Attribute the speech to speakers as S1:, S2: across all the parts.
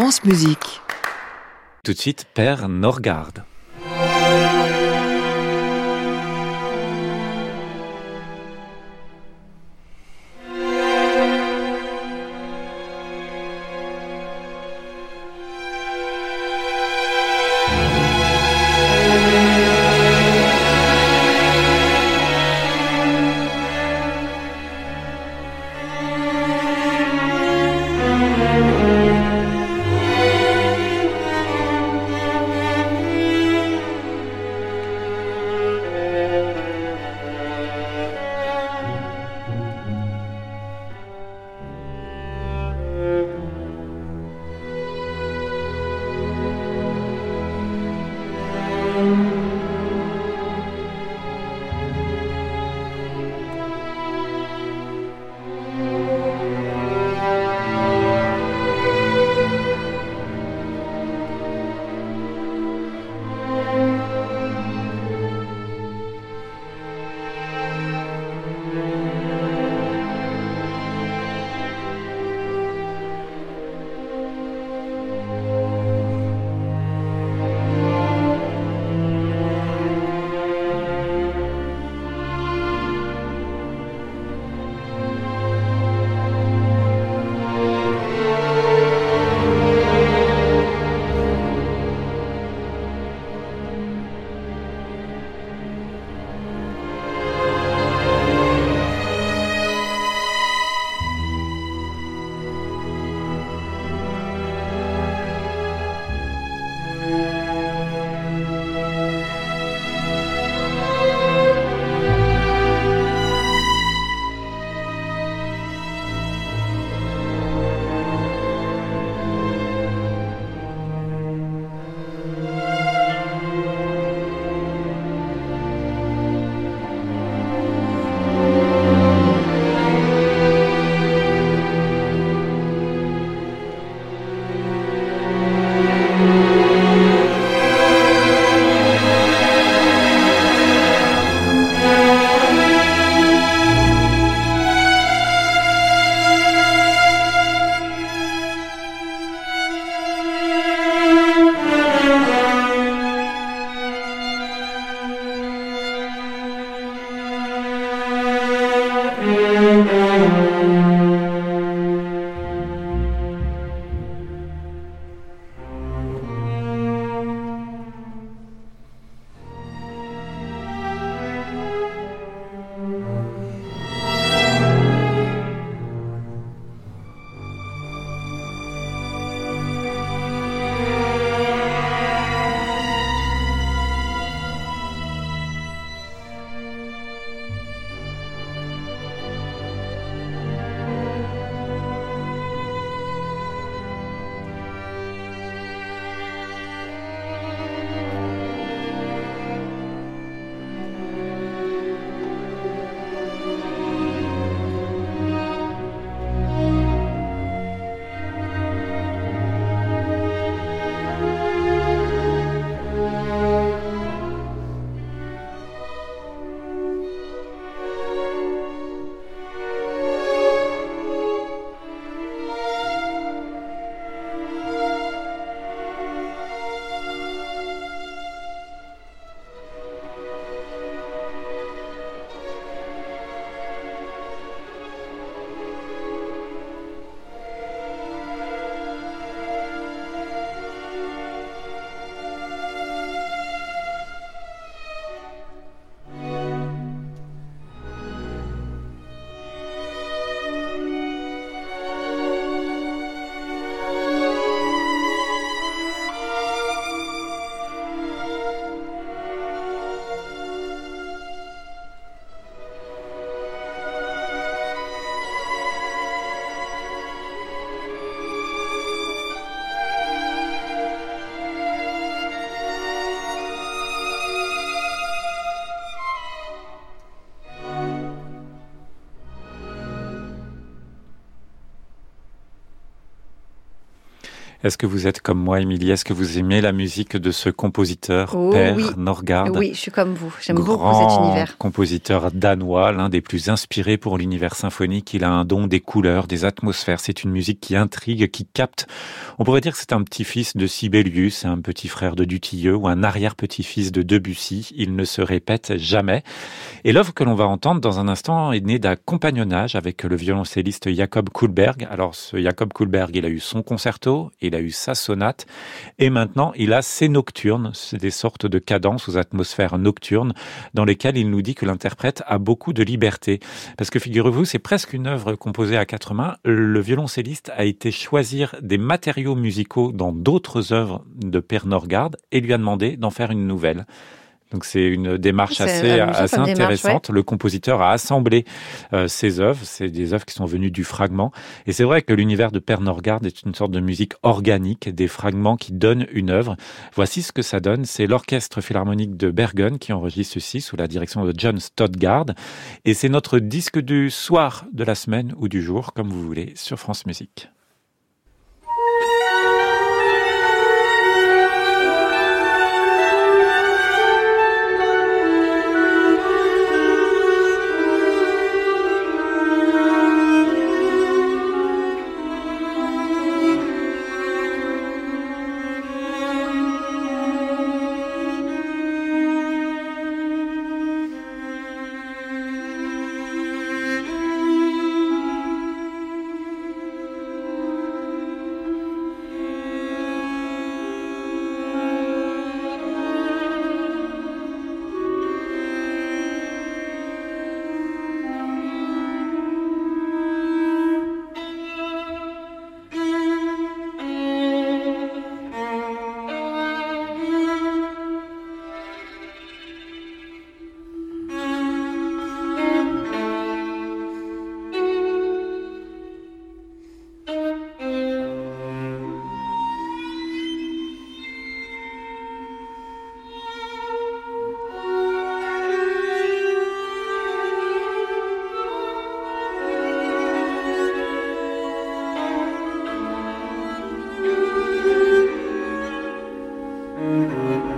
S1: France Musique.
S2: Tout de suite, Père Norgard. Est-ce que vous êtes comme moi, Émilie? Est-ce que vous aimez la musique de ce compositeur,
S3: Oh,
S2: Père
S3: oui.
S2: Norgard
S3: Oui, je suis comme vous. J'aime beaucoup cet univers.
S2: compositeur danois, l'un des plus inspirés pour l'univers symphonique. Il a un don des couleurs, des atmosphères. C'est une musique qui intrigue, qui capte. On pourrait dire que c'est un petit-fils de Sibelius, un petit frère de Dutilleux ou un arrière-petit-fils de Debussy. Il ne se répète jamais. Et l'œuvre que l'on va entendre dans un instant est née d'un compagnonnage avec le violoncelliste Jacob Kuhlberg. Alors, ce Jacob Kuhlberg, il a eu son concerto, il a eu sa sonate, et maintenant, il a ses nocturnes. C'est des sortes de cadences aux atmosphères nocturnes dans lesquelles il nous dit que l'interprète a beaucoup de liberté. Parce que figurez-vous, c'est presque une œuvre composée à quatre mains. Le violoncelliste a été choisir des matériaux musicaux dans d'autres œuvres de Per Norgard et lui a demandé d'en faire une nouvelle. Donc c'est une démarche assez, assez
S3: démarche,
S2: intéressante. Le compositeur a assemblé euh, ses œuvres. C'est des œuvres qui sont venues du fragment. Et c'est vrai que l'univers de Per Norgard est une sorte de musique organique, des fragments qui donnent une œuvre. Voici ce que ça donne. C'est l'Orchestre Philharmonique de Bergen qui enregistre ceci sous la direction de John Stodgard. Et c'est notre disque du soir de la semaine ou du jour, comme vous voulez, sur France Musique. Música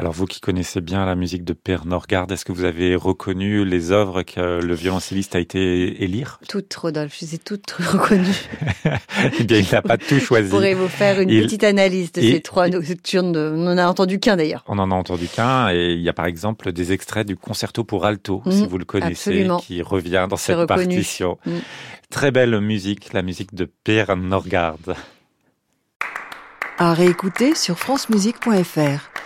S2: Alors vous qui connaissez bien la musique de Per Norgard, est-ce que vous avez reconnu les œuvres que le violoncelliste a été élire?
S3: Toutes, Rodolphe, je les ai toutes reconnues.
S2: eh bien, il n'a pas tout choisi.
S3: Je pourrais vous faire une petite analyse de ces trois nocturnes. On n'en a entendu qu'un d'ailleurs.
S2: On en a entendu qu'un et il y a par exemple des extraits du concerto pour alto, si mhm. vous le connaissez,
S3: absolument.
S2: qui revient dans cette partition. Mhm. Très belle musique, la musique de Per Norgard.
S1: À réécouter sur francemusique.fr.